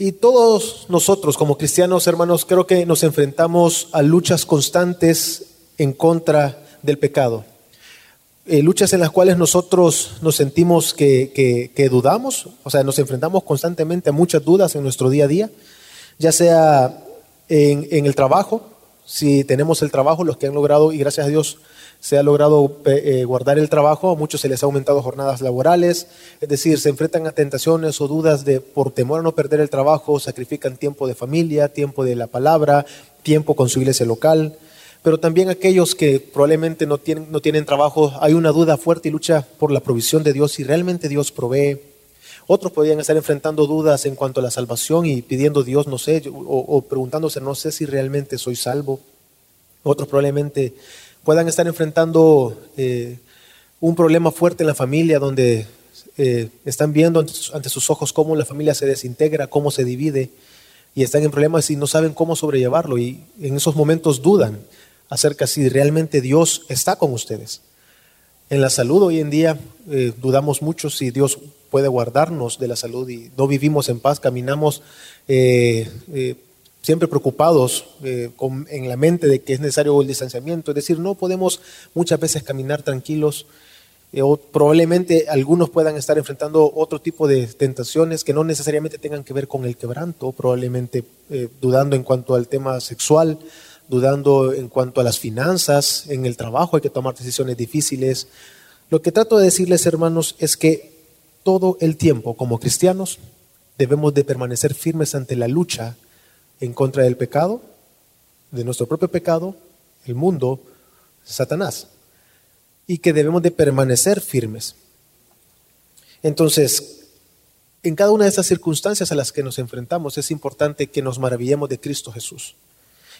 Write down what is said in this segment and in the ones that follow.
Y todos nosotros como cristianos, hermanos, creo que nos enfrentamos a luchas constantes en contra del pecado. Eh, luchas en las cuales nosotros nos sentimos que, que, dudamos, o sea, nos enfrentamos constantemente a muchas dudas en nuestro día a día, ya sea en, en el trabajo, si tenemos el trabajo, los que han logrado, y gracias a Dios se ha logrado eh, guardar el trabajo, a muchos se les ha aumentado jornadas laborales, es decir, se enfrentan a tentaciones o dudas de por temor a no perder el trabajo, sacrifican tiempo de familia, tiempo de la palabra, tiempo con su iglesia local, pero también aquellos que probablemente no tienen, no tienen trabajo, hay una duda fuerte y lucha por la provisión de Dios, si realmente Dios provee. Otros podrían estar enfrentando dudas en cuanto a la salvación y pidiendo Dios, no sé, o, preguntándose, no sé si realmente soy salvo. Otros probablemente puedan estar enfrentando eh, un problema fuerte en la familia donde eh, están viendo ante sus, ojos cómo la familia se desintegra, cómo se divide y están en problemas y no saben cómo sobrellevarlo y en esos momentos dudan acerca si realmente Dios está con ustedes. En la salud hoy en día eh, dudamos mucho si Dios puede guardarnos de la salud y no vivimos en paz, caminamos siempre preocupados eh, en la mente de que es necesario el distanciamiento, es decir, no podemos muchas veces caminar tranquilos. Eh, o probablemente algunos puedan estar enfrentando otro tipo de tentaciones que no necesariamente tengan que ver con el quebranto, probablemente eh, dudando en cuanto al tema sexual, dudando en cuanto a las finanzas, en el trabajo hay que tomar decisiones difíciles. Lo que trato de decirles, hermanos, es que todo el tiempo como cristianos debemos de permanecer firmes ante la lucha en contra del pecado, de nuestro propio pecado, el mundo, Satanás, y que debemos de permanecer firmes. Entonces, en cada una de esas circunstancias a las que nos enfrentamos es importante que nos maravillemos de Cristo Jesús.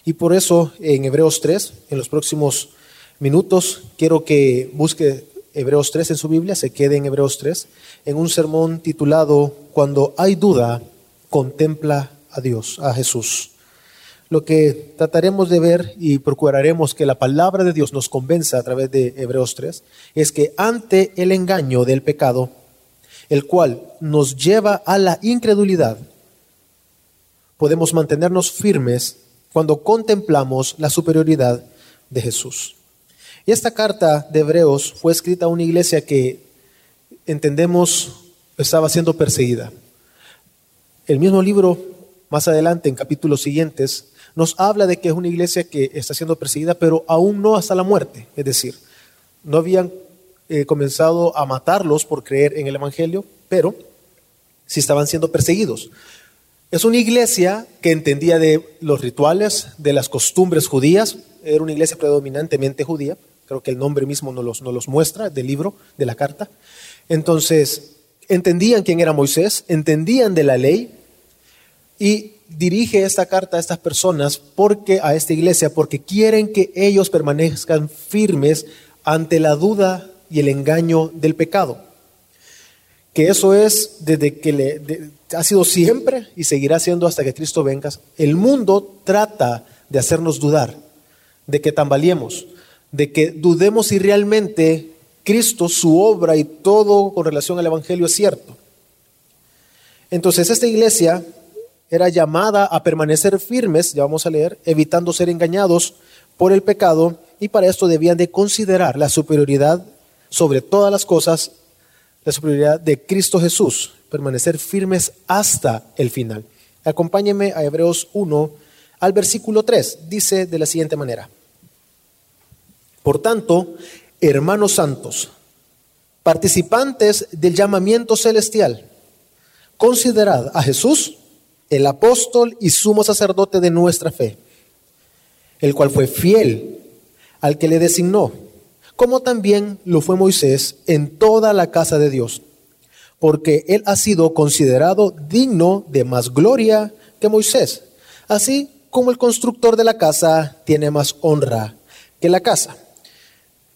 Y por eso en Hebreos 3, en los próximos minutos, quiero que busque Hebreos 3 en su Biblia, se quede en Hebreos 3, en un sermón titulado Cuando hay duda, contempla a Dios, a Jesús. Lo que trataremos de ver y procuraremos que la palabra de Dios nos convenza a través de Hebreos 3 es que ante el engaño del pecado, el cual nos lleva a la incredulidad, podemos mantenernos firmes cuando contemplamos la superioridad de Jesús. Y esta carta de Hebreos fue escrita a una iglesia que entendemos estaba siendo perseguida. El mismo libro más adelante en capítulos siguientes, nos habla de que es una iglesia que está siendo perseguida, pero aún no hasta la muerte. Es decir, no habían eh, comenzado a matarlos por creer en el Evangelio, pero sí estaban siendo perseguidos. Es una iglesia que entendía de los rituales, de las costumbres judías, era una iglesia predominantemente judía, creo que el nombre mismo nos los, los muestra del libro, de la carta. Entonces, entendían quién era Moisés, entendían de la ley, y dirige esta carta a estas personas porque a esta iglesia porque quieren que ellos permanezcan firmes ante la duda y el engaño del pecado. Que eso es desde que le, ha sido siempre y seguirá siendo hasta que Cristo venga. El mundo trata de hacernos dudar, de que tambaleemos, de que dudemos si realmente Cristo, su obra y todo con relación al Evangelio es cierto. Entonces esta iglesia era llamada a permanecer firmes, ya vamos a leer, evitando ser engañados por el pecado, y para esto debían de considerar la superioridad sobre todas las cosas, la superioridad de Cristo Jesús, permanecer firmes hasta el final. Acompáñenme a Hebreos 1, al versículo 3, dice de la siguiente manera. Por tanto, hermanos santos, participantes del llamamiento celestial, considerad a Jesús, el apóstol y sumo sacerdote de nuestra fe, el cual fue fiel al que le designó, como también lo fue Moisés en toda la casa de Dios, porque él ha sido considerado digno de más gloria que Moisés, así como el constructor de la casa tiene más honra que la casa.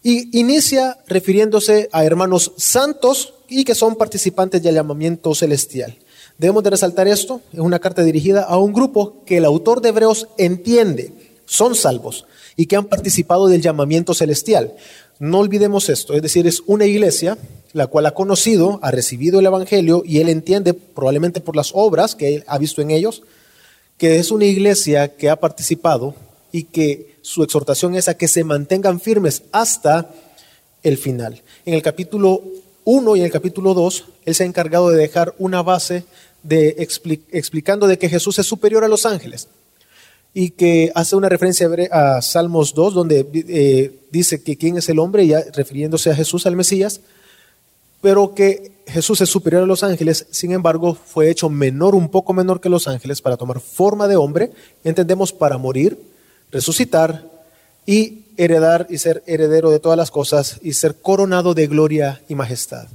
Y inicia refiriéndose a hermanos santos y que son participantes del llamamiento celestial. Debemos de resaltar esto, es una carta dirigida a un grupo que el autor de Hebreos entiende, son salvos y que han participado del llamamiento celestial. No olvidemos esto, es decir, es una iglesia la cual ha conocido, ha recibido el Evangelio y él entiende, probablemente por las obras que ha visto en ellos, que es una iglesia que ha participado y que su exhortación es a que se mantengan firmes hasta el final. En el capítulo 1 y en el capítulo 2, él se ha encargado de dejar una base de explicando de que Jesús es superior a los ángeles y que hace una referencia a Salmos 2, donde eh, dice que quién es el hombre, ya refiriéndose a Jesús, al Mesías, pero que Jesús es superior a los ángeles, sin embargo, fue hecho menor, un poco menor que los ángeles, para tomar forma de hombre, entendemos, para morir, resucitar y heredar y ser heredero de todas las cosas y ser coronado de gloria y majestad.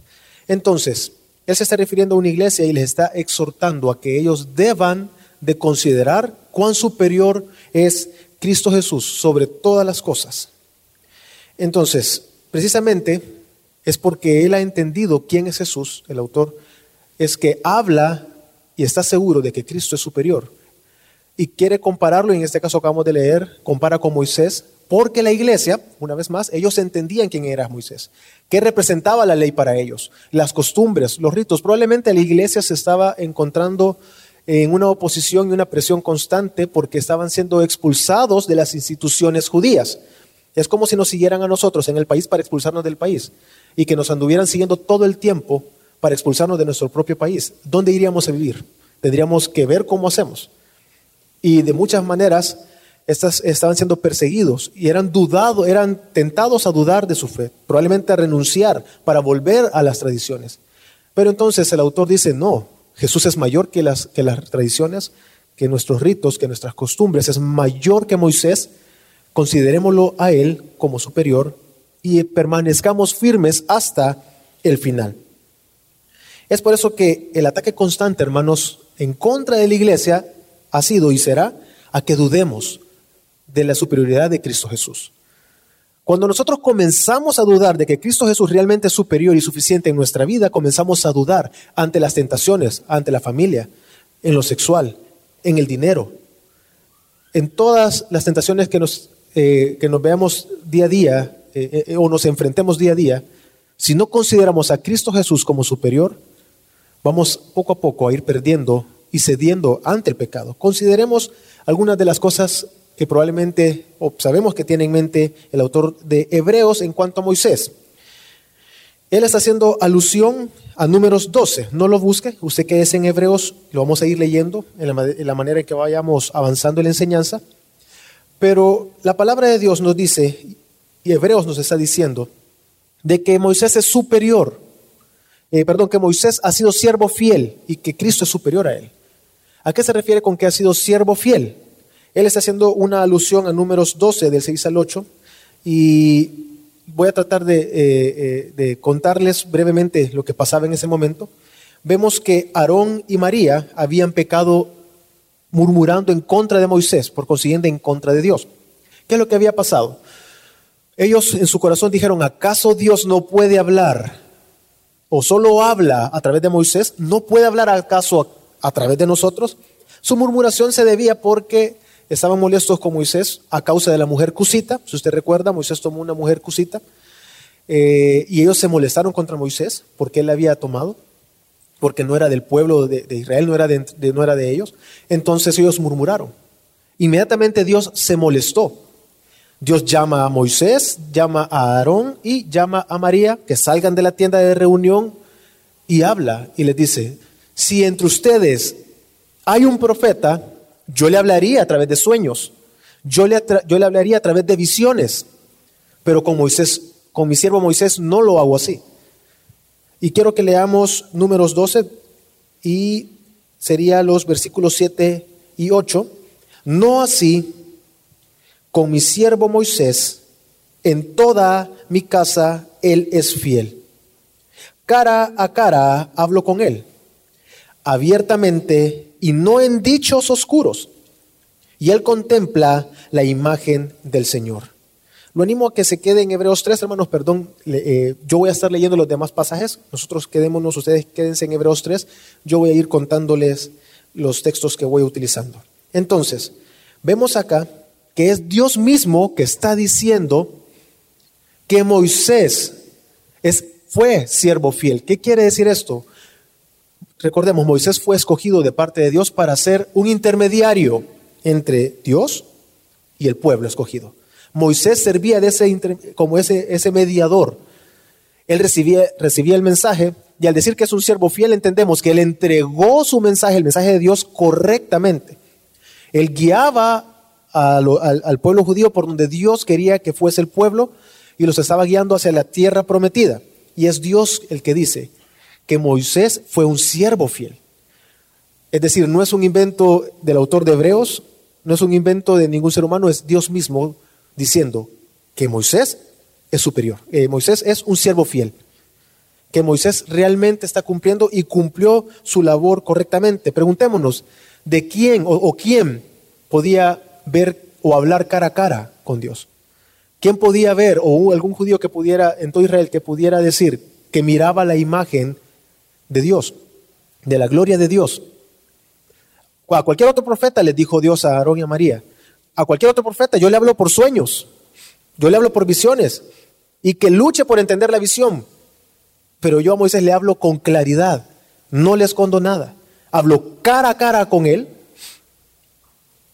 Entonces, Él se está refiriendo a una iglesia y les está exhortando a que ellos deban de considerar cuán superior es Cristo Jesús sobre todas las cosas. Entonces, precisamente es porque él ha entendido quién es Jesús, el autor, es que habla y está seguro de que Cristo es superior. Y quiere compararlo, y en este caso acabamos de leer, compara con Moisés, porque la iglesia, una vez más, ellos entendían quién era Moisés, qué representaba la ley para ellos, las costumbres, los ritos. Probablemente la iglesia se estaba encontrando en una oposición y una presión constante porque estaban siendo expulsados de las instituciones judías. Es como si nos siguieran a nosotros en el país para expulsarnos del país y que nos anduvieran siguiendo todo el tiempo para expulsarnos de nuestro propio país. ¿Dónde iríamos a vivir? Tendríamos que ver cómo hacemos. Y de muchas maneras estas estaban siendo perseguidos y eran dudados, eran tentados a dudar de su fe, probablemente a renunciar para volver a las tradiciones. Pero entonces el autor dice, no, Jesús es mayor que las, tradiciones, que nuestros ritos, que nuestras costumbres, es mayor que Moisés. Considerémoslo a Él como superior y permanezcamos firmes hasta el final. Es por eso que el ataque constante, hermanos, en contra de la iglesia ha sido y será a que dudemos de la superioridad de Cristo Jesús. Cuando nosotros comenzamos a dudar de que Cristo Jesús realmente es superior y suficiente en nuestra vida, comenzamos a dudar ante las tentaciones, ante la familia, en lo sexual, en el dinero, en todas las tentaciones que nos, eh, que nos veamos día a día eh, eh, o nos enfrentemos día a día, si no consideramos a Cristo Jesús como superior, vamos poco a poco a ir perdiendo y cediendo ante el pecado. Consideremos algunas de las cosas que probablemente o sabemos que tiene en mente el autor de Hebreos en cuanto a Moisés. Él está haciendo alusión a números 12. No lo busque, usted que es en Hebreos, lo vamos a ir leyendo en la, manera en que vayamos avanzando en la enseñanza. Pero la palabra de Dios nos dice, y Hebreos nos está diciendo, de que Moisés es superior, eh, perdón, que Moisés ha sido siervo fiel y que Cristo es superior a él. ¿A qué se refiere con que ha sido siervo fiel? Él está haciendo una alusión a números 12 del 6 al 8 y voy a tratar de, eh, eh, de contarles brevemente lo que pasaba en ese momento. Vemos que Aarón y María habían pecado murmurando en contra de Moisés, por consiguiente en contra de Dios. ¿Qué es lo que había pasado? Ellos en su corazón dijeron, ¿acaso Dios no puede hablar? ¿O solo habla a través de Moisés? ¿No puede hablar acaso a través de nosotros? Su murmuración se debía porque estaban molestos con Moisés a causa de la mujer cusita. Si usted recuerda, Moisés tomó una mujer cusita. Eh, y ellos se molestaron contra Moisés porque él la había tomado, porque no era del pueblo de, Israel, no era de, no era de ellos. Entonces ellos murmuraron. Inmediatamente Dios se molestó. Dios llama a Moisés, llama a Aarón y llama a María que salgan de la tienda de reunión y habla y les dice, si entre ustedes hay un profeta, yo le hablaría a través de sueños, yo le, yo le hablaría a través de visiones, pero con Moisés, con mi siervo Moisés no lo hago así. Y quiero que leamos números 12 y sería los versículos 7 y 8. No así con mi siervo Moisés, en toda mi casa él es fiel. Cara a cara hablo con él, abiertamente y no en dichos oscuros. Y él contempla la imagen del Señor. Lo animo a que se quede en Hebreos 3, hermanos, perdón, eh, yo voy a estar leyendo los demás pasajes, nosotros quedémonos, ustedes quédense en Hebreos 3, yo voy a ir contándoles los textos que voy utilizando. Entonces, vemos acá que es Dios mismo que está diciendo que Moisés es, fue siervo fiel. ¿Qué quiere decir esto? Recordemos, Moisés fue escogido de parte de Dios para ser un intermediario entre Dios y el pueblo escogido. Moisés servía de ese, como ese, ese mediador. Él recibía, recibía el mensaje y al decir que es un siervo fiel entendemos que él entregó su mensaje, el mensaje de Dios correctamente. Él guiaba al, pueblo judío por donde Dios quería que fuese el pueblo y los estaba guiando hacia la tierra prometida. Y es Dios el que dice que Moisés fue un siervo fiel. Es decir, no es un invento del autor de Hebreos, no es un invento de ningún ser humano, es Dios mismo diciendo que Moisés es superior. Eh, Moisés es un siervo fiel. Que Moisés realmente está cumpliendo y cumplió su labor correctamente. Preguntémonos, ¿de quién o quién podía ver o hablar cara a cara con Dios? ¿Quién podía ver, o algún judío que pudiera, en todo Israel, que pudiera decir que miraba la imagen de Dios, de la gloria de Dios? A cualquier otro profeta le dijo Dios a Aarón y a María. A cualquier otro profeta yo le hablo por sueños, yo le hablo por visiones, y que luche por entender la visión. Pero yo a Moisés le hablo con claridad, no le escondo nada. Hablo cara a cara con él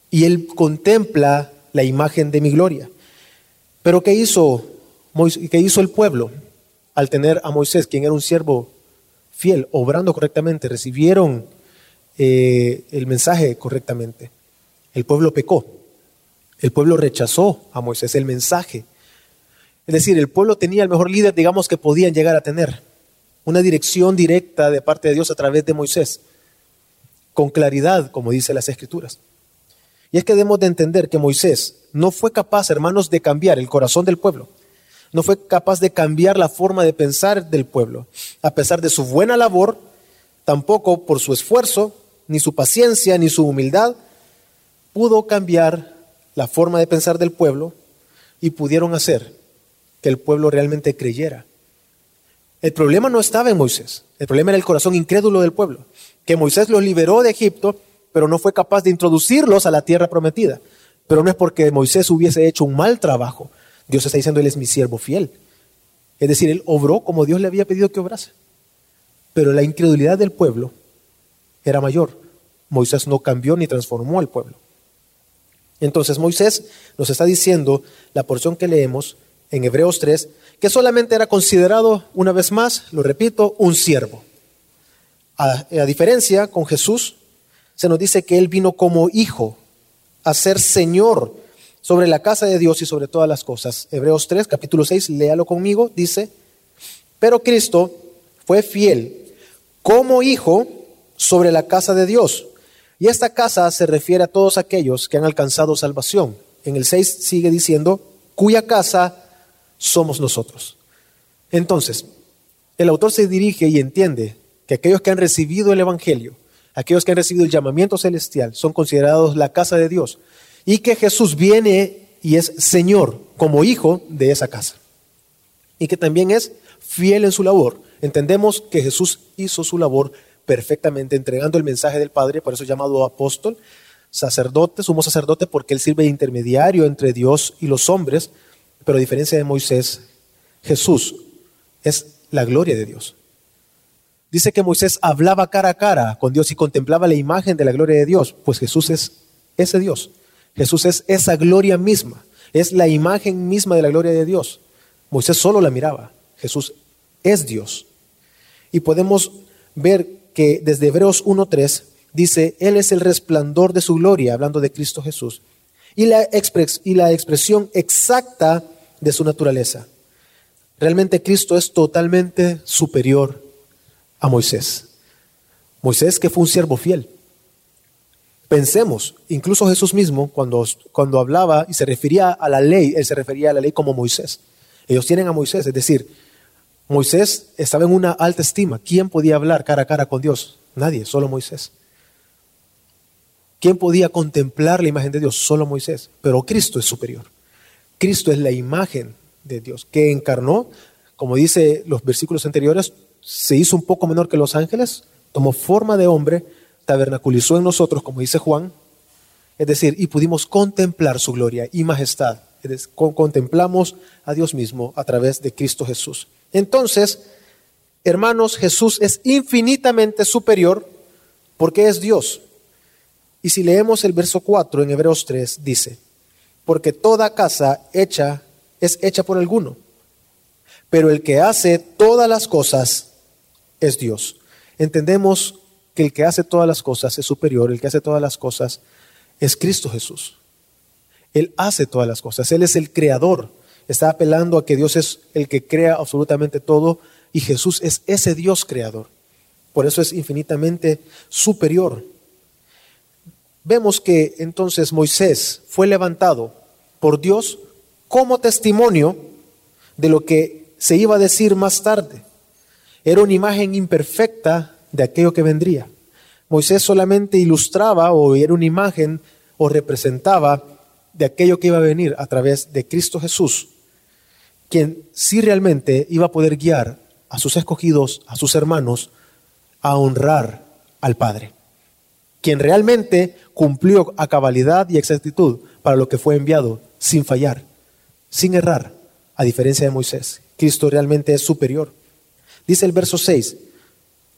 y él contempla la imagen de mi gloria. Pero ¿qué hizo, qué hizo el pueblo al tener a Moisés, quien era un siervo fiel, obrando correctamente? Recibieron eh, el mensaje correctamente. El pueblo pecó. El pueblo rechazó a Moisés, el mensaje. Es decir, el pueblo tenía el mejor líder, digamos, que podían llegar a tener. Una dirección directa de parte de Dios a través de Moisés. Con claridad, como dice las Escrituras. Y es que debemos de entender que Moisés no fue capaz, hermanos, de cambiar el corazón del pueblo. No fue capaz de cambiar la forma de pensar del pueblo. A pesar de su buena labor, tampoco por su esfuerzo, ni su paciencia, ni su humildad, pudo cambiar la forma de pensar del pueblo y pudieron hacer que el pueblo realmente creyera. El problema no estaba en Moisés, el problema era el corazón incrédulo del pueblo, que Moisés los liberó de Egipto pero no fue capaz de introducirlos a la tierra prometida. Pero no es porque Moisés hubiese hecho un mal trabajo. Dios está diciendo, Él es mi siervo fiel. Es decir, Él obró como Dios le había pedido que obrase. Pero la incredulidad del pueblo era mayor. Moisés no cambió ni transformó al pueblo. Entonces Moisés nos está diciendo la porción que leemos en Hebreos 3, que solamente era considerado, una vez más, lo repito, un siervo. A, a diferencia con Jesús, se nos dice que Él vino como hijo a ser Señor sobre la casa de Dios y sobre todas las cosas. Hebreos 3, capítulo 6, léalo conmigo, dice, pero Cristo fue fiel como hijo sobre la casa de Dios. Y esta casa se refiere a todos aquellos que han alcanzado salvación. En el 6 sigue diciendo, cuya casa somos nosotros. Entonces, el autor se dirige y entiende que aquellos que han recibido el Evangelio, aquellos que han recibido el llamamiento celestial, son considerados la casa de Dios y que Jesús viene y es Señor como hijo de esa casa. Y que también es fiel en su labor. Entendemos que Jesús hizo su labor perfectamente entregando el mensaje del Padre, por eso es llamado apóstol, sacerdote, sumo sacerdote, porque él sirve de intermediario entre Dios y los hombres, pero a diferencia de Moisés, Jesús es la gloria de Dios. Dice que Moisés hablaba cara a cara con Dios y contemplaba la imagen de la gloria de Dios. Pues Jesús es ese Dios. Jesús es esa gloria misma. Es la imagen misma de la gloria de Dios. Moisés solo la miraba. Jesús es Dios. Y podemos ver que desde Hebreos 1.3 dice, Él es el resplandor de su gloria, hablando de Cristo Jesús, y la, y la expresión exacta de su naturaleza. Realmente Cristo es totalmente superior a Moisés. Moisés que fue un siervo fiel. Pensemos, incluso Jesús mismo, cuando, cuando hablaba y se refería a la ley, él se refería a la ley como Moisés. Ellos tienen a Moisés, es decir, Moisés estaba en una alta estima. ¿Quién podía hablar cara a cara con Dios? Nadie, solo Moisés. ¿Quién podía contemplar la imagen de Dios? Solo Moisés. Pero Cristo es superior. Cristo es la imagen de Dios que encarnó, como dice los versículos anteriores, se hizo un poco menor que los ángeles, tomó forma de hombre, tabernaculizó en nosotros, como dice Juan, es decir, y pudimos contemplar su gloria y majestad. contemplamos a Dios mismo a través de Cristo Jesús. Entonces, hermanos, Jesús es infinitamente superior porque es Dios. Y si leemos el verso 4 en Hebreos 3, dice, porque toda casa hecha es hecha por alguno, pero el que hace todas las cosas es Dios. Entendemos que el que hace todas las cosas es superior, el que hace todas las cosas es Cristo Jesús. Él hace todas las cosas, Él es el creador. Está apelando a que Dios es el que crea absolutamente todo y Jesús es ese Dios creador. Por eso es infinitamente superior. Vemos que entonces Moisés fue levantado por Dios como testimonio de lo que se iba a decir más tarde. Era una imagen imperfecta de aquello que vendría. Moisés solamente ilustraba o era una imagen o representaba de aquello que iba a venir a través de Cristo Jesús, quien sí realmente iba a poder guiar a sus escogidos, a sus hermanos, a honrar al Padre, quien realmente cumplió a cabalidad y exactitud para lo que fue enviado, sin fallar, sin errar, a diferencia de Moisés. Cristo realmente es superior. Dice el verso 6,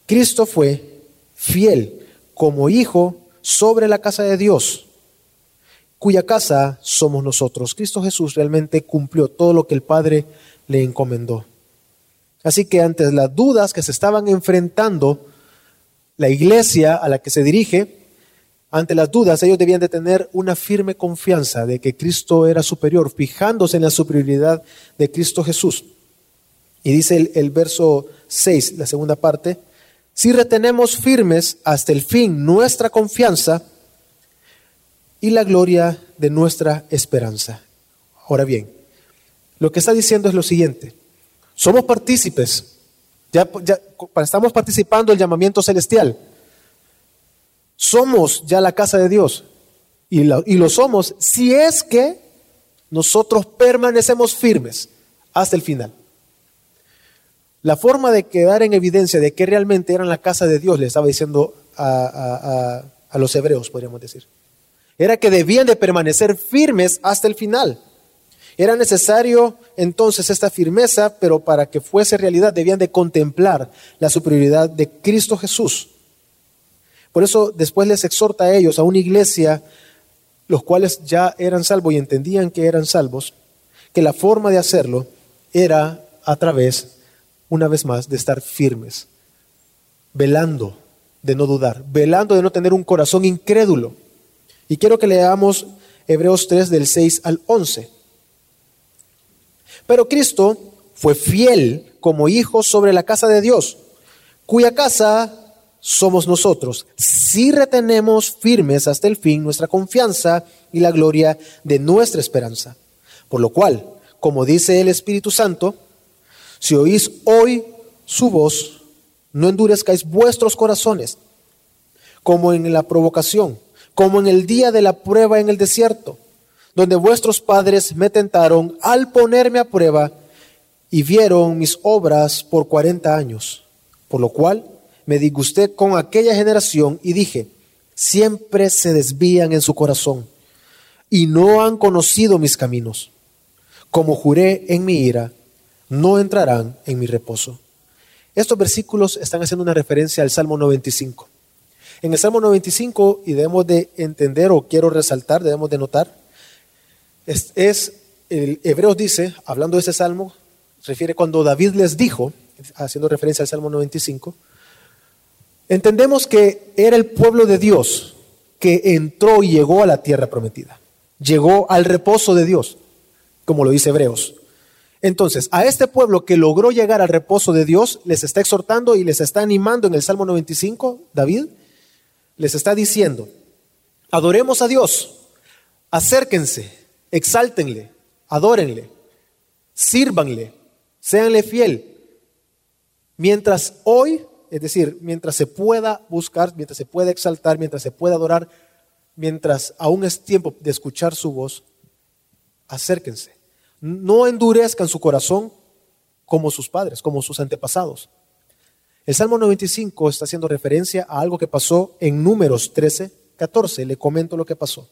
Cristo fue fiel como hijo sobre la casa de Dios cuya casa somos nosotros. Cristo Jesús realmente cumplió todo lo que el Padre le encomendó. Así que ante las dudas que se estaban enfrentando, la iglesia a la que se dirige, ante las dudas ellos debían de tener una firme confianza de que Cristo era superior, fijándose en la superioridad de Cristo Jesús. Y dice el, el verso 6, la segunda parte, si retenemos firmes hasta el fin nuestra confianza, y la gloria de nuestra esperanza. Ahora bien, lo que está diciendo es lo siguiente. Somos partícipes, ya, estamos participando del llamamiento celestial. Somos ya la casa de Dios y y lo somos si es que nosotros permanecemos firmes hasta el final. La forma de quedar en evidencia de que realmente eran la casa de Dios, le estaba diciendo a los hebreos, podríamos decir era que debían de permanecer firmes hasta el final. Era necesario entonces esta firmeza, pero para que fuese realidad debían de contemplar la superioridad de Cristo Jesús. Por eso después les exhorta a ellos, a una iglesia, los cuales ya eran salvos y entendían que eran salvos, que la forma de hacerlo era a través, una vez más, de estar firmes, velando de no dudar, velando de no tener un corazón incrédulo y quiero que leamos Hebreos 3 del 6 al 11. Pero Cristo fue fiel como hijo sobre la casa de Dios, cuya casa somos nosotros, si retenemos firmes hasta el fin nuestra confianza y la gloria de nuestra esperanza. Por lo cual, como dice el Espíritu Santo, si oís hoy su voz, no endurezcáis vuestros corazones, como en la provocación como en el día de la prueba en el desierto, donde vuestros padres me tentaron al ponerme a prueba y vieron mis obras por cuarenta años. Por lo cual me disgusté con aquella generación y dije, siempre se desvían en su corazón y no han conocido mis caminos. Como juré en mi ira, no entrarán en mi reposo. Estos versículos están haciendo una referencia al Salmo 95. En el Salmo 95, y debemos de entender o quiero resaltar, debemos de notar, es, el Hebreos dice, hablando de ese salmo, refiere cuando David les dijo, haciendo referencia al Salmo 95, entendemos que era el pueblo de Dios que entró y llegó a la tierra prometida, llegó al reposo de Dios, como lo dice Hebreos. Entonces, a este pueblo que logró llegar al reposo de Dios, les está exhortando y les está animando en el Salmo 95, David, les está diciendo, adoremos a Dios, acérquense, exáltenle, adórenle, sírvanle, séanle fiel. Mientras hoy, es decir, mientras se pueda buscar, mientras se pueda exaltar, mientras se pueda adorar, mientras aún es tiempo de escuchar su voz, acérquense. No endurezcan su corazón como sus padres, como sus antepasados. El Salmo 95 está haciendo referencia a algo que pasó en números 13, 14. Le comento lo que pasó.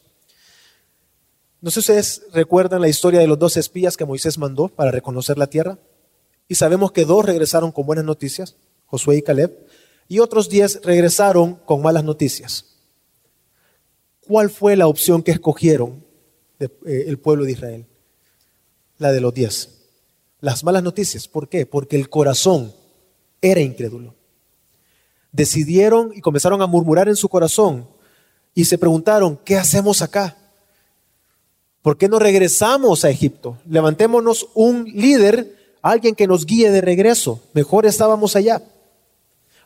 No sé si ustedes recuerdan la historia de los dos espías que Moisés mandó para reconocer la tierra. Y sabemos que dos regresaron con buenas noticias, Josué y Caleb, y otros diez regresaron con malas noticias. ¿Cuál fue la opción que escogieron eh, el pueblo de Israel? La de los diez. Las malas noticias. ¿Por qué? Porque el corazón era incrédulo. Decidieron y comenzaron a murmurar en su corazón y se preguntaron, ¿qué hacemos acá? ¿Por qué no regresamos a Egipto? Levantémonos un líder, alguien que nos guíe de regreso. Mejor estábamos allá.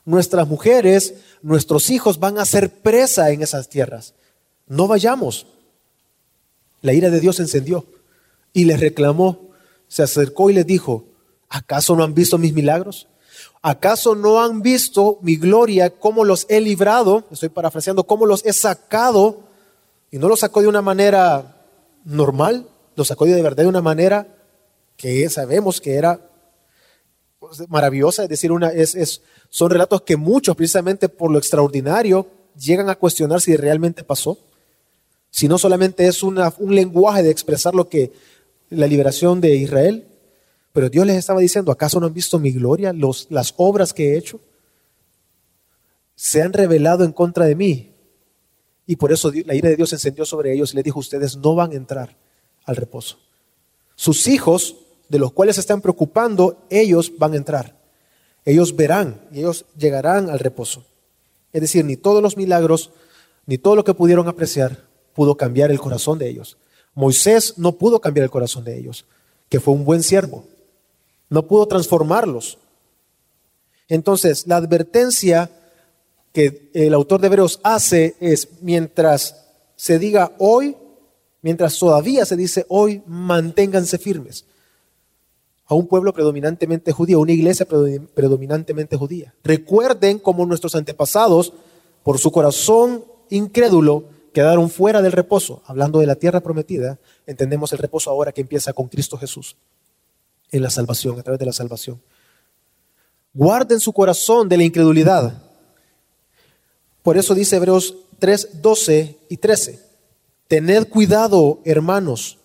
Nuestras mujeres, nuestros hijos van a ser presa en esas tierras. No vayamos. La ira de Dios encendió y les reclamó, se acercó y les dijo, ¿acaso no han visto mis milagros? ¿Acaso no han visto mi gloria, cómo los he librado? Estoy parafraseando, cómo los he sacado. Y no los sacó de una manera normal, lo sacó de verdad de una manera que sabemos que era pues, maravillosa, es decir, una, es, son relatos que muchos, precisamente por lo extraordinario, llegan a cuestionar si realmente pasó, si no solamente es un lenguaje de expresar lo que la liberación de Israel, pero Dios les estaba diciendo, ¿acaso no han visto mi gloria, los, las obras que he hecho? Se han revelado en contra de mí, y por eso la ira de Dios se encendió sobre ellos y les dijo, ustedes no van a entrar al reposo. Sus hijos, de los cuales se están preocupando, ellos van a entrar. Ellos verán y ellos llegarán al reposo. Es decir, ni todos los milagros, ni todo lo que pudieron apreciar pudo cambiar el corazón de ellos. Moisés no pudo cambiar el corazón de ellos, que fue un buen siervo. No pudo transformarlos. Entonces, la advertencia que el autor de Hebreos hace es, mientras se diga hoy, mientras todavía se dice hoy, manténganse firmes. A un pueblo predominantemente judío, una iglesia predominantemente judía. Recuerden cómo nuestros antepasados, por su corazón incrédulo, quedaron fuera del reposo. Hablando de la tierra prometida, entendemos el reposo ahora que empieza con Cristo Jesús, en la salvación, a través de la salvación. Guarden su corazón de la incredulidad por eso dice Hebreos 3, 12 y 13. Tened cuidado, hermanos,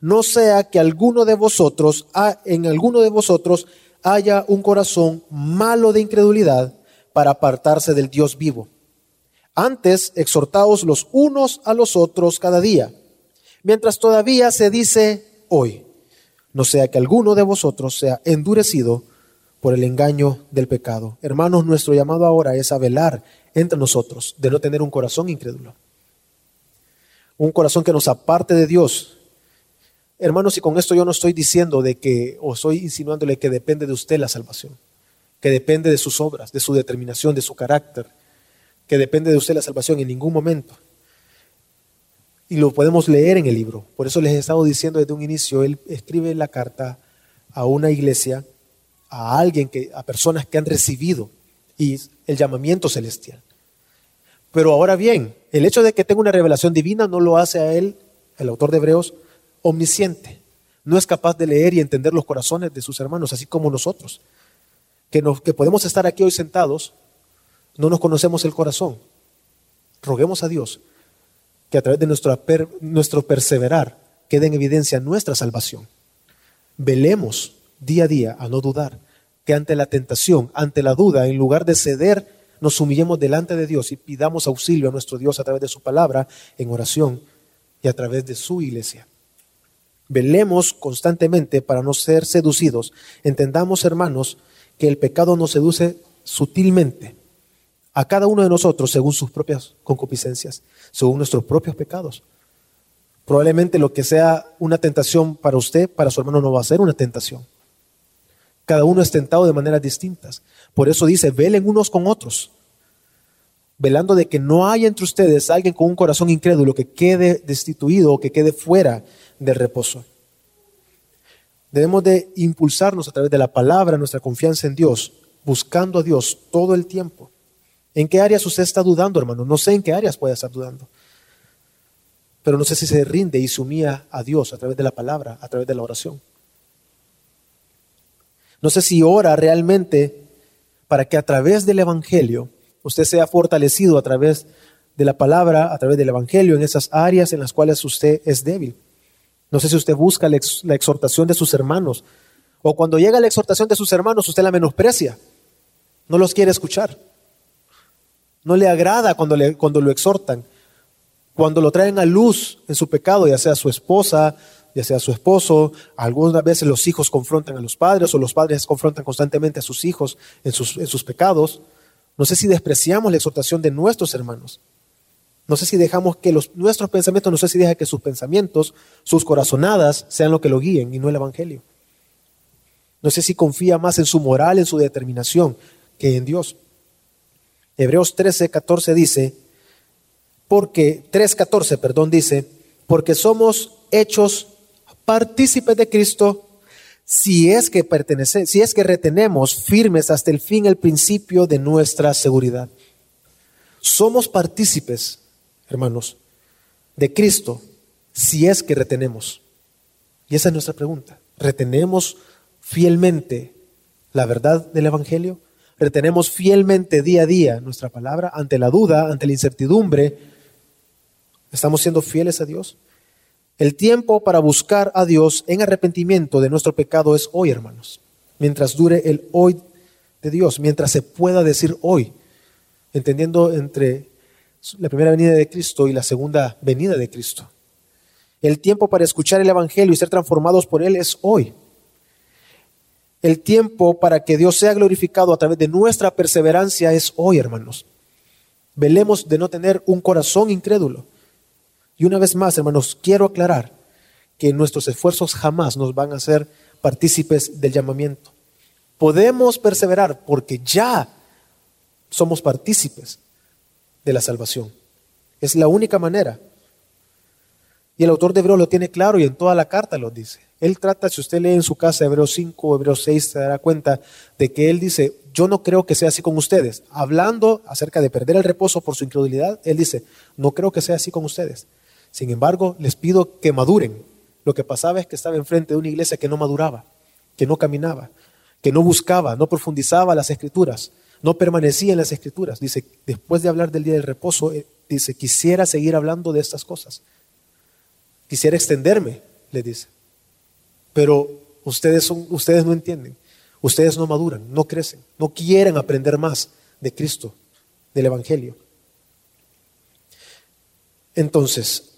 no sea que alguno de vosotros, en alguno de vosotros haya un corazón malo de incredulidad para apartarse del Dios vivo. Antes, exhortaos los unos a los otros cada día, mientras todavía se dice hoy, no sea que alguno de vosotros sea endurecido por el engaño del pecado. Hermanos, nuestro llamado ahora es a velar entre nosotros, de no tener un corazón incrédulo. Un corazón que nos aparte de Dios. Hermanos, y con esto yo no estoy diciendo de que, o estoy insinuándole que depende de usted la salvación, que depende de sus obras, de su determinación, de su carácter, que depende de usted la salvación en ningún momento. Y lo podemos leer en el libro. Por eso les he estado diciendo desde un inicio, él escribe la carta a una iglesia, a alguien que, a personas que han recibido y el llamamiento celestial. Pero ahora bien, el hecho de que tenga una revelación divina no lo hace a él, el autor de Hebreos, omnisciente. No es capaz de leer y entender los corazones de sus hermanos, así como nosotros. Que, nos, que podemos estar aquí hoy sentados, no nos conocemos el corazón. Roguemos a Dios que a través de nuestro, nuestro perseverar quede en evidencia nuestra salvación. Velemos día a día a no dudar, que ante la tentación, ante la duda, en lugar de ceder, nos humillemos delante de Dios y pidamos auxilio a nuestro Dios a través de su palabra, en oración y a través de su iglesia. Velemos constantemente para no ser seducidos. Entendamos, hermanos, que el pecado nos seduce sutilmente a cada uno de nosotros según sus propias concupiscencias, según nuestros propios pecados. Probablemente lo que sea una tentación para usted, para su hermano no va a ser una tentación. Cada uno es tentado de maneras distintas. Por eso dice, velen unos con otros, velando de que no haya entre ustedes alguien con un corazón incrédulo que quede destituido o que quede fuera del reposo. Debemos de impulsarnos a través de la palabra, nuestra confianza en Dios, buscando a Dios todo el tiempo. ¿En qué áreas usted está dudando, hermano? No sé en qué áreas puede estar dudando. Pero no sé si se rinde y humilla a Dios a través de la palabra, a través de la oración. No sé si ora realmente para que a través del Evangelio usted sea fortalecido a través de la palabra, a través del Evangelio, en esas áreas en las cuales usted es débil. No sé si usted busca la, exhortación de sus hermanos o cuando llega la exhortación de sus hermanos usted la menosprecia, no los quiere escuchar. No le agrada cuando, le, cuando lo exhortan, cuando lo traen a luz en su pecado, ya sea su esposa, ya sea su esposo, algunas veces los hijos confrontan a los padres o los padres confrontan constantemente a sus hijos en sus, en sus pecados. No sé si despreciamos la exhortación de nuestros hermanos. No sé si dejamos que los, nuestros pensamientos, no sé si deja que sus pensamientos, sus corazonadas sean lo que lo guíen y no el Evangelio. No sé si confía más en su moral, en su determinación, que en Dios. Hebreos 13, 14 dice, porque, 3, 14, perdón, dice, porque somos hechos partícipes de Cristo si es que pertenece, si es que retenemos firmes hasta el fin el principio de nuestra seguridad. Somos partícipes, hermanos, de Cristo si es que retenemos. Y esa es nuestra pregunta. ¿Retenemos fielmente la verdad del Evangelio? ¿Retenemos fielmente día a día nuestra palabra ante la duda, ante la incertidumbre? ¿Estamos siendo fieles a Dios? El tiempo para buscar a Dios en arrepentimiento de nuestro pecado es hoy, hermanos. Mientras dure el hoy de Dios, mientras se pueda decir hoy, entendiendo entre la primera venida de Cristo y la segunda venida de Cristo. El tiempo para escuchar el Evangelio y ser transformados por Él es hoy. El tiempo para que Dios sea glorificado a través de nuestra perseverancia es hoy, hermanos. Velemos de no tener un corazón incrédulo y una vez más, hermanos, quiero aclarar que nuestros esfuerzos jamás nos van a hacer partícipes del llamamiento. Podemos perseverar porque ya somos partícipes de la salvación. Es la única manera. Y el autor de Hebreos lo tiene claro y en toda la carta lo dice. Él trata, si usted lee en su casa Hebreos 5 o Hebreos 6, se dará cuenta de que él dice, yo no creo que sea así con ustedes. Hablando acerca de perder el reposo por su incredulidad, él dice, no creo que sea así con ustedes. Sin embargo, les pido que maduren. Lo que pasaba es que estaba enfrente de una iglesia que no maduraba, que no caminaba, que no buscaba, no profundizaba las escrituras, no permanecía en las escrituras. Dice, después de hablar del día del reposo, eh, dice, quisiera seguir hablando de estas cosas. Quisiera extenderme, le dice. Pero ustedes, son, ustedes no entienden, ustedes no maduran, no crecen, no quieren aprender más de Cristo, del Evangelio. Entonces,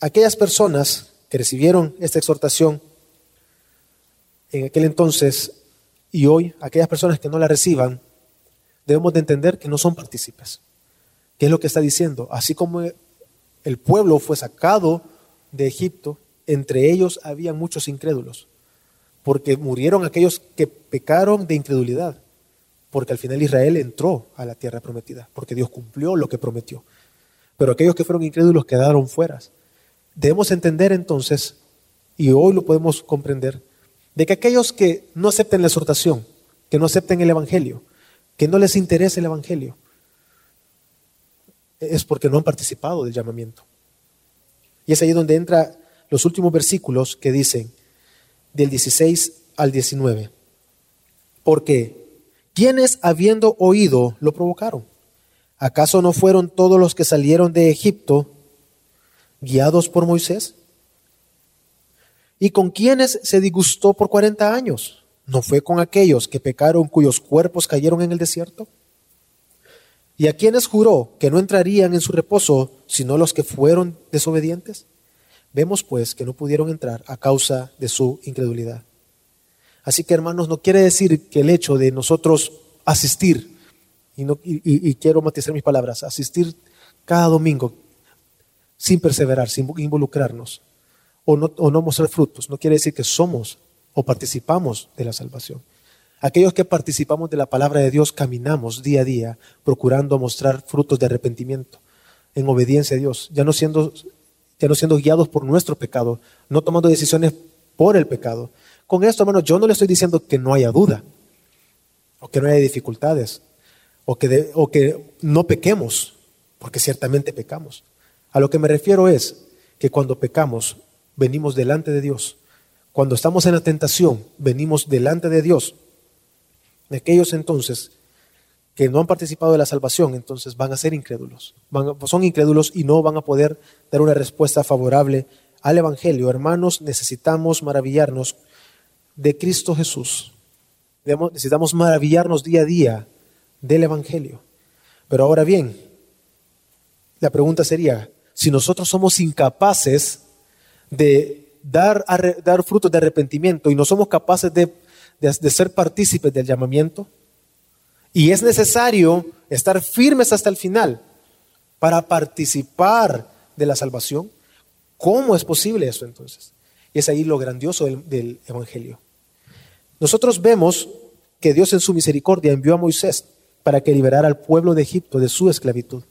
aquellas personas que recibieron esta exhortación en aquel entonces y hoy, aquellas personas que no la reciban, debemos de entender que no son partícipes. ¿Qué es lo que está diciendo? Así como el pueblo fue sacado de Egipto, entre ellos había muchos incrédulos, porque murieron aquellos que pecaron de incredulidad, porque al final Israel entró a la tierra prometida, porque Dios cumplió lo que prometió. Pero aquellos que fueron incrédulos quedaron fuera. Debemos entender entonces, y hoy lo podemos comprender, de que aquellos que no acepten la exhortación, que no acepten el Evangelio, que no les interese el Evangelio, es porque no han participado del llamamiento. Y es ahí donde entra los últimos versículos que dicen, del 16 al 19. Porque, quienes habiendo oído lo provocaron? ¿Acaso no fueron todos los que salieron de Egipto guiados por Moisés? ¿Y con quiénes se disgustó por cuarenta años? ¿No fue con aquellos que pecaron cuyos cuerpos cayeron en el desierto? ¿Y a quienes juró que no entrarían en su reposo sino los que fueron desobedientes? Vemos pues que no pudieron entrar a causa de su incredulidad. Así que hermanos, no quiere decir que el hecho de nosotros asistir, y, y quiero matizar mis palabras, asistir cada domingo, sin perseverar, sin involucrarnos o no, o no mostrar frutos, no quiere decir que somos o participamos de la salvación. Aquellos que participamos de la palabra de Dios caminamos día a día procurando mostrar frutos de arrepentimiento en obediencia a Dios, ya no siendo, ya no siendo guiados por nuestro pecado, no tomando decisiones por el pecado. Con esto, hermano, yo no le estoy diciendo que no haya duda o que no haya dificultades o que, o que no pequemos, porque ciertamente pecamos. A lo que me refiero es que cuando pecamos, venimos delante de Dios. Cuando estamos en la tentación, venimos delante de Dios. Aquellos entonces que no han participado de la salvación, entonces van a ser incrédulos. son incrédulos y no van a poder dar una respuesta favorable al Evangelio, hermanos, necesitamos maravillarnos de Cristo Jesús. Necesitamos maravillarnos día a día del Evangelio. Pero ahora bien, la pregunta sería, si nosotros somos incapaces de dar, dar frutos de arrepentimiento y no somos capaces de, de ser partícipes del llamamiento, y es necesario estar firmes hasta el final para participar de la salvación, ¿cómo es posible eso entonces? Y es ahí lo grandioso del, Evangelio. Nosotros vemos que Dios en su misericordia envió a Moisés para que liberara al pueblo de Egipto de su esclavitud.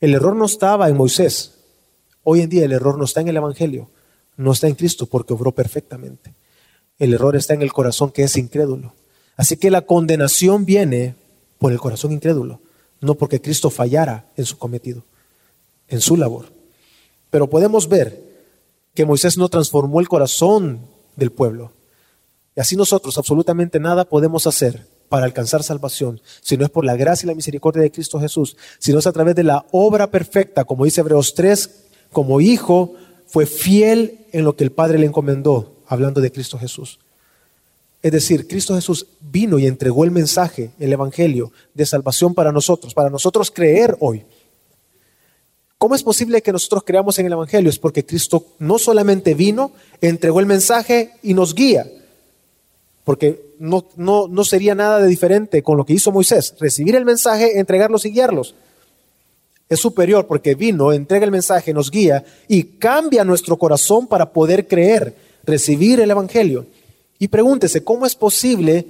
El error no estaba en Moisés. Hoy en día el error no está en el Evangelio, no está en Cristo porque obró perfectamente. El error está en el corazón que es incrédulo. Así que la condenación viene por el corazón incrédulo, no porque Cristo fallara en su cometido, en su labor. Pero podemos ver que Moisés no transformó el corazón del pueblo. Y así nosotros absolutamente nada podemos hacer para alcanzar salvación, si no es por la gracia y la misericordia de Cristo Jesús, si no es a través de la obra perfecta, como dice Hebreos 3, como hijo fue fiel en lo que el Padre le encomendó, hablando de Cristo Jesús. Es decir, Cristo Jesús vino y entregó el mensaje, el Evangelio de salvación para nosotros, para nosotros creer hoy. ¿Cómo es posible que nosotros creamos en el Evangelio? Es porque Cristo no solamente vino, entregó el mensaje y nos guía, porque no, no, no sería nada de diferente con lo que hizo Moisés, recibir el mensaje, entregarlos y guiarlos. Es superior porque vino, entrega el mensaje, nos guía y cambia nuestro corazón para poder creer, recibir el Evangelio. Y pregúntese, ¿cómo es posible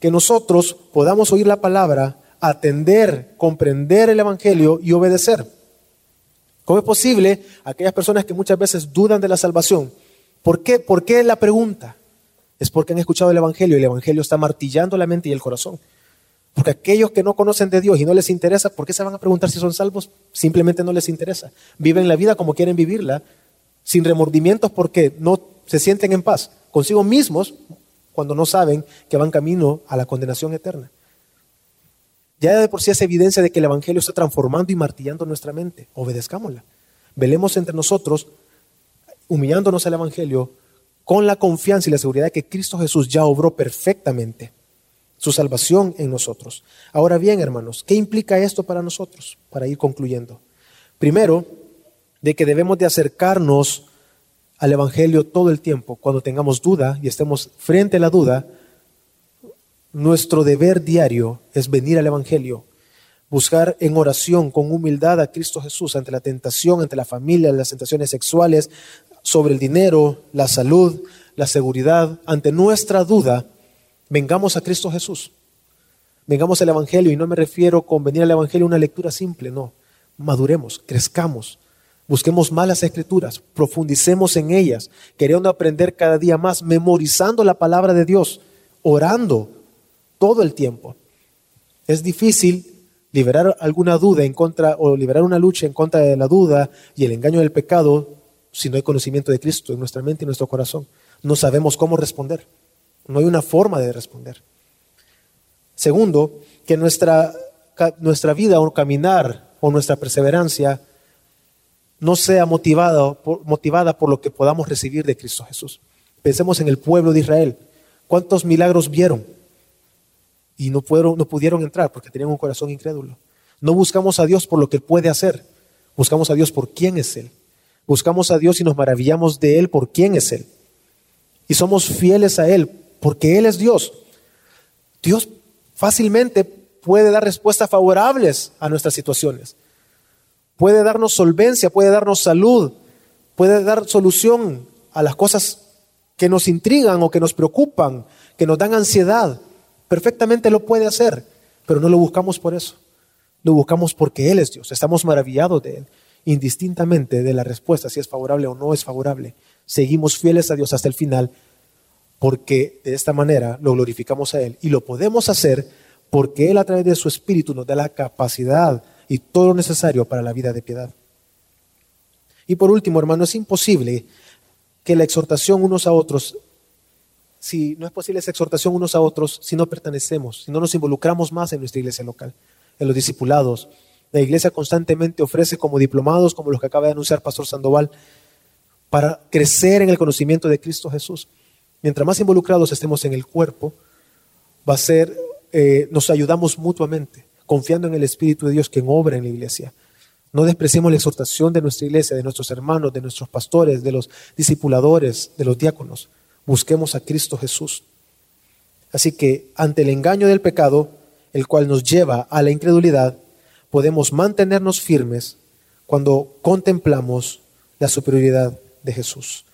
que nosotros podamos oír la palabra, atender, comprender el Evangelio y obedecer? ¿Cómo es posible aquellas personas que muchas veces dudan de la salvación? ¿Por qué? ¿Por qué la pregunta? es porque han escuchado el Evangelio y el Evangelio está martillando la mente y el corazón. Porque aquellos que no conocen de Dios y no les interesa, ¿por qué se van a preguntar si son salvos? Simplemente no les interesa. Viven la vida como quieren vivirla, sin remordimientos porque no se sienten en paz consigo mismos cuando no saben que van camino a la condenación eterna. Ya de por sí es evidencia de que el Evangelio está transformando y martillando nuestra mente. Obedezcámosla. Velemos entre nosotros, humillándonos al Evangelio, con la confianza y la seguridad de que Cristo Jesús ya obró perfectamente su salvación en nosotros. Ahora bien, hermanos, ¿qué implica esto para nosotros? Para ir concluyendo. Primero, de que debemos de acercarnos al Evangelio todo el tiempo. Cuando tengamos duda y estemos frente a la duda, nuestro deber diario es venir al Evangelio, buscar en oración con humildad a Cristo Jesús ante la tentación, ante la familia, las tentaciones sexuales, sobre el dinero, la salud, la seguridad, ante nuestra duda, vengamos a Cristo Jesús. Vengamos al Evangelio y no me refiero con venir al Evangelio una lectura simple, no. Maduremos, crezcamos, busquemos malas escrituras, profundicemos en ellas, queriendo aprender cada día más, memorizando la palabra de Dios, orando todo el tiempo. Es difícil liberar alguna duda en contra o liberar una lucha en contra de la duda y el engaño del pecado si no hay conocimiento de Cristo en nuestra mente y nuestro corazón. No sabemos cómo responder. No hay una forma de responder. Segundo, que nuestra, nuestra vida o caminar o nuestra perseverancia no sea motivada por, motivada por lo que podamos recibir de Cristo Jesús. Pensemos en el pueblo de Israel. ¿Cuántos milagros vieron? Y no, fueron, no pudieron entrar porque tenían un corazón incrédulo. No buscamos a Dios por lo que puede hacer. Buscamos a Dios por quién es Él. Buscamos a Dios y nos maravillamos de Él por quién es Él. Y somos fieles a Él porque Él es Dios. Dios fácilmente puede dar respuestas favorables a nuestras situaciones. Puede darnos solvencia, puede darnos salud, puede dar solución a las cosas que nos intrigan o que nos preocupan, que nos dan ansiedad. Perfectamente lo puede hacer, pero no lo buscamos por eso. Lo buscamos porque Él es Dios. Estamos maravillados de Él indistintamente de la respuesta, si es favorable o no es favorable. Seguimos fieles a Dios hasta el final porque de esta manera lo glorificamos a Él y lo podemos hacer porque Él a través de su Espíritu nos da la capacidad y todo lo necesario para la vida de piedad. Y por último, hermano, es imposible que la exhortación unos a otros, si no es posible esa exhortación unos a otros, si no pertenecemos, si no nos involucramos más en nuestra iglesia local, en los discipulados, la iglesia constantemente ofrece como diplomados, como los que acaba de anunciar Pastor Sandoval, para crecer en el conocimiento de Cristo Jesús. Mientras más involucrados estemos en el cuerpo, va a ser, eh, nos ayudamos mutuamente, confiando en el Espíritu de Dios que obra en la iglesia. No despreciemos la exhortación de nuestra iglesia, de nuestros hermanos, de nuestros pastores, de los discipuladores, de los diáconos. Busquemos a Cristo Jesús. Así que ante el engaño del pecado, el cual nos lleva a la incredulidad, podemos mantenernos firmes cuando contemplamos la superioridad de Jesús.